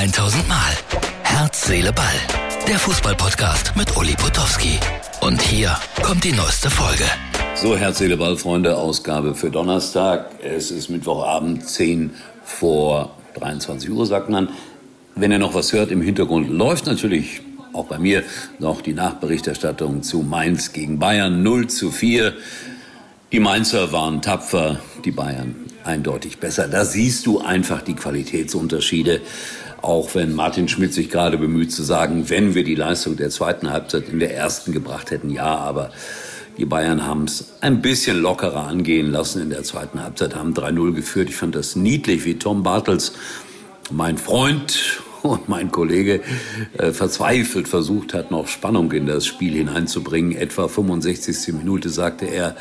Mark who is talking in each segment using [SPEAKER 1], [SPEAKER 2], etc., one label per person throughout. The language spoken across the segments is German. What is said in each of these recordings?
[SPEAKER 1] 1000 Mal. Herz, Seele, Ball. Der Fußballpodcast mit Uli Potowski. Und hier kommt die neueste Folge.
[SPEAKER 2] So, Herz, Seele, Ball, Freunde, Ausgabe für Donnerstag. Es ist Mittwochabend, 10 vor 23 Uhr, sagt man. Wenn ihr noch was hört, im Hintergrund läuft natürlich auch bei mir noch die Nachberichterstattung zu Mainz gegen Bayern 0 zu 4. Die Mainzer waren tapfer, die Bayern eindeutig besser. Da siehst du einfach die Qualitätsunterschiede. Auch wenn Martin Schmidt sich gerade bemüht zu sagen, wenn wir die Leistung der zweiten Halbzeit in der ersten gebracht hätten, ja, aber die Bayern haben es ein bisschen lockerer angehen lassen in der zweiten Halbzeit, haben 3-0 geführt. Ich fand das niedlich, wie Tom Bartels, mein Freund und mein Kollege, äh, verzweifelt versucht hat, noch Spannung in das Spiel hineinzubringen. Etwa 65. Minute sagte er,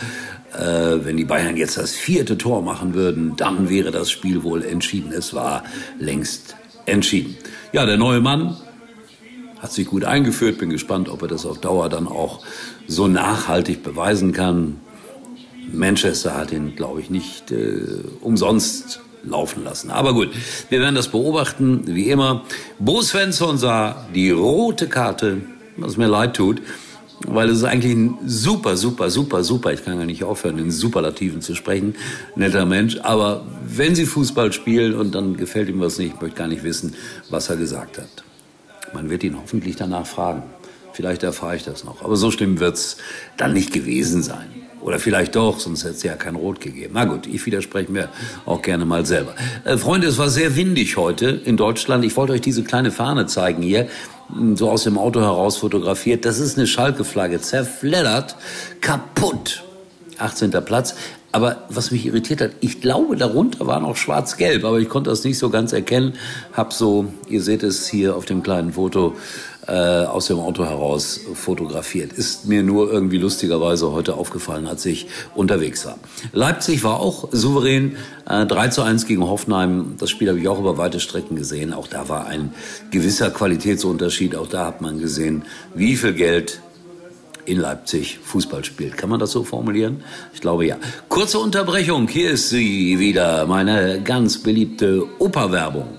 [SPEAKER 2] äh, wenn die Bayern jetzt das vierte Tor machen würden, dann wäre das Spiel wohl entschieden. Es war längst entschieden. Ja, der neue Mann hat sich gut eingeführt. Bin gespannt, ob er das auf Dauer dann auch so nachhaltig beweisen kann. Manchester hat ihn, glaube ich, nicht äh, umsonst laufen lassen. Aber gut, wir werden das beobachten, wie immer. Bo Svensson sah die rote Karte, was mir leid tut weil es ist eigentlich ein super, super, super, super, ich kann gar nicht aufhören, in Superlativen zu sprechen, netter Mensch, aber wenn sie Fußball spielen und dann gefällt ihm was nicht, ich möchte gar nicht wissen, was er gesagt hat. Man wird ihn hoffentlich danach fragen. Vielleicht erfahre ich das noch. Aber so schlimm wird's dann nicht gewesen sein. Oder vielleicht doch, sonst hätte es ja kein Rot gegeben. Na gut, ich widerspreche mir auch gerne mal selber. Äh, Freunde, es war sehr windig heute in Deutschland. Ich wollte euch diese kleine Fahne zeigen hier so aus dem Auto heraus fotografiert. Das ist eine Schalke-Flagge, zerfleddert, kaputt. 18. Platz. Aber was mich irritiert hat, ich glaube, darunter war noch schwarz-gelb, aber ich konnte das nicht so ganz erkennen. Hab so, ihr seht es hier auf dem kleinen Foto, äh, aus dem Auto heraus fotografiert. Ist mir nur irgendwie lustigerweise heute aufgefallen, als ich unterwegs war. Leipzig war auch souverän. Äh, 3 zu 1 gegen Hoffenheim. Das Spiel habe ich auch über weite Strecken gesehen. Auch da war ein gewisser Qualitätsunterschied. Auch da hat man gesehen, wie viel Geld in Leipzig Fußball spielt. Kann man das so formulieren? Ich glaube ja. Kurze Unterbrechung. Hier ist sie wieder, meine ganz beliebte Operwerbung.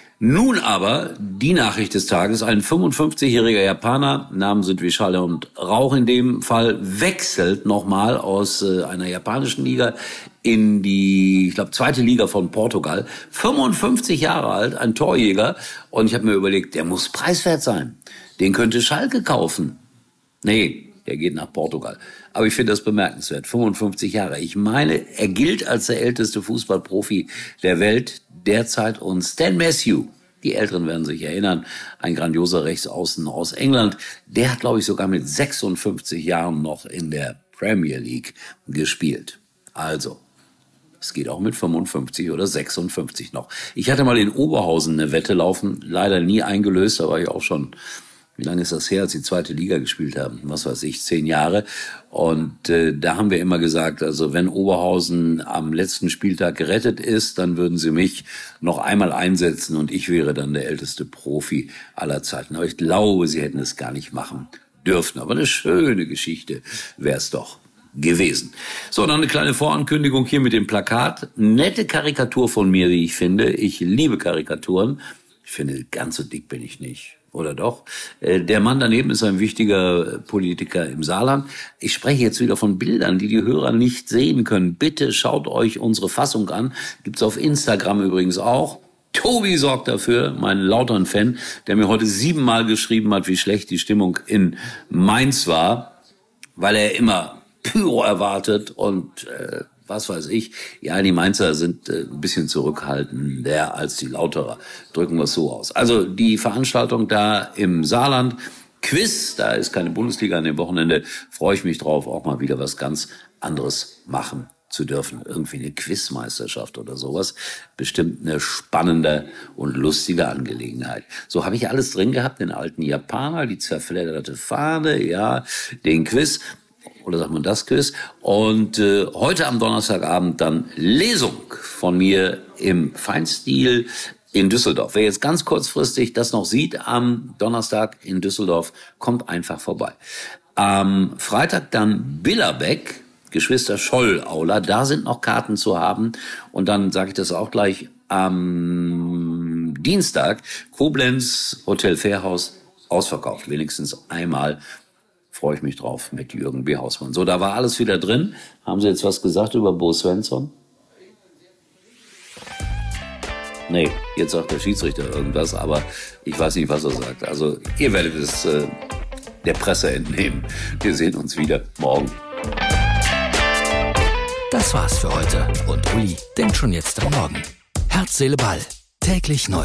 [SPEAKER 2] Nun aber die Nachricht des Tages. Ein 55-jähriger Japaner, Namen sind wie Schall und Rauch in dem Fall, wechselt nochmal aus äh, einer japanischen Liga in die, ich glaube, zweite Liga von Portugal. 55 Jahre alt, ein Torjäger. Und ich habe mir überlegt, der muss preiswert sein. Den könnte Schalke kaufen. Nee, der geht nach Portugal. Aber ich finde das bemerkenswert. 55 Jahre. Ich meine, er gilt als der älteste Fußballprofi der Welt derzeit. Und Stan Matthew, die Älteren werden sich erinnern, ein grandioser Rechtsaußen aus England, der hat, glaube ich, sogar mit 56 Jahren noch in der Premier League gespielt. Also, es geht auch mit 55 oder 56 noch. Ich hatte mal in Oberhausen eine Wette laufen, leider nie eingelöst, da war ich auch schon wie lange ist das her, als sie zweite Liga gespielt haben? Was weiß ich, zehn Jahre. Und äh, da haben wir immer gesagt, also wenn Oberhausen am letzten Spieltag gerettet ist, dann würden sie mich noch einmal einsetzen und ich wäre dann der älteste Profi aller Zeiten. Aber ich glaube, sie hätten es gar nicht machen dürfen. Aber eine schöne Geschichte wäre es doch gewesen. So, dann eine kleine Vorankündigung hier mit dem Plakat. Nette Karikatur von mir, wie ich finde. Ich liebe Karikaturen. Ich finde, ganz so dick bin ich nicht oder doch? Äh, der Mann daneben ist ein wichtiger Politiker im Saarland. Ich spreche jetzt wieder von Bildern, die die Hörer nicht sehen können. Bitte schaut euch unsere Fassung an. Gibt's auf Instagram übrigens auch. Tobi sorgt dafür, mein lauteren Fan, der mir heute siebenmal geschrieben hat, wie schlecht die Stimmung in Mainz war, weil er immer Pyro erwartet und äh, was weiß ich. Ja, die Mainzer sind äh, ein bisschen zurückhaltender als die Lauterer. Drücken wir es so aus. Also die Veranstaltung da im Saarland, Quiz, da ist keine Bundesliga an dem Wochenende, freue ich mich drauf, auch mal wieder was ganz anderes machen zu dürfen. Irgendwie eine Quizmeisterschaft oder sowas. Bestimmt eine spannende und lustige Angelegenheit. So habe ich alles drin gehabt, den alten Japaner, die zerfledderte Fahne, ja, den Quiz oder sagt man das Quiz. Und äh, heute am Donnerstagabend dann Lesung von mir im Feinstil in Düsseldorf. Wer jetzt ganz kurzfristig das noch sieht am Donnerstag in Düsseldorf, kommt einfach vorbei. Am Freitag dann Billerbeck, Geschwister Scholl-Aula, da sind noch Karten zu haben. Und dann sage ich das auch gleich am Dienstag, Koblenz, Hotel Fairhaus, ausverkauft. Wenigstens einmal freue ich mich drauf mit Jürgen B. Hausmann. So, da war alles wieder drin. Haben Sie jetzt was gesagt über Bo Svensson? Nee, jetzt sagt der Schiedsrichter irgendwas, aber ich weiß nicht, was er sagt. Also, ihr werdet es äh, der Presse entnehmen. Wir sehen uns wieder morgen.
[SPEAKER 1] Das war's für heute und Uli denkt schon jetzt am Morgen. Herz, Seele, Ball. Täglich neu.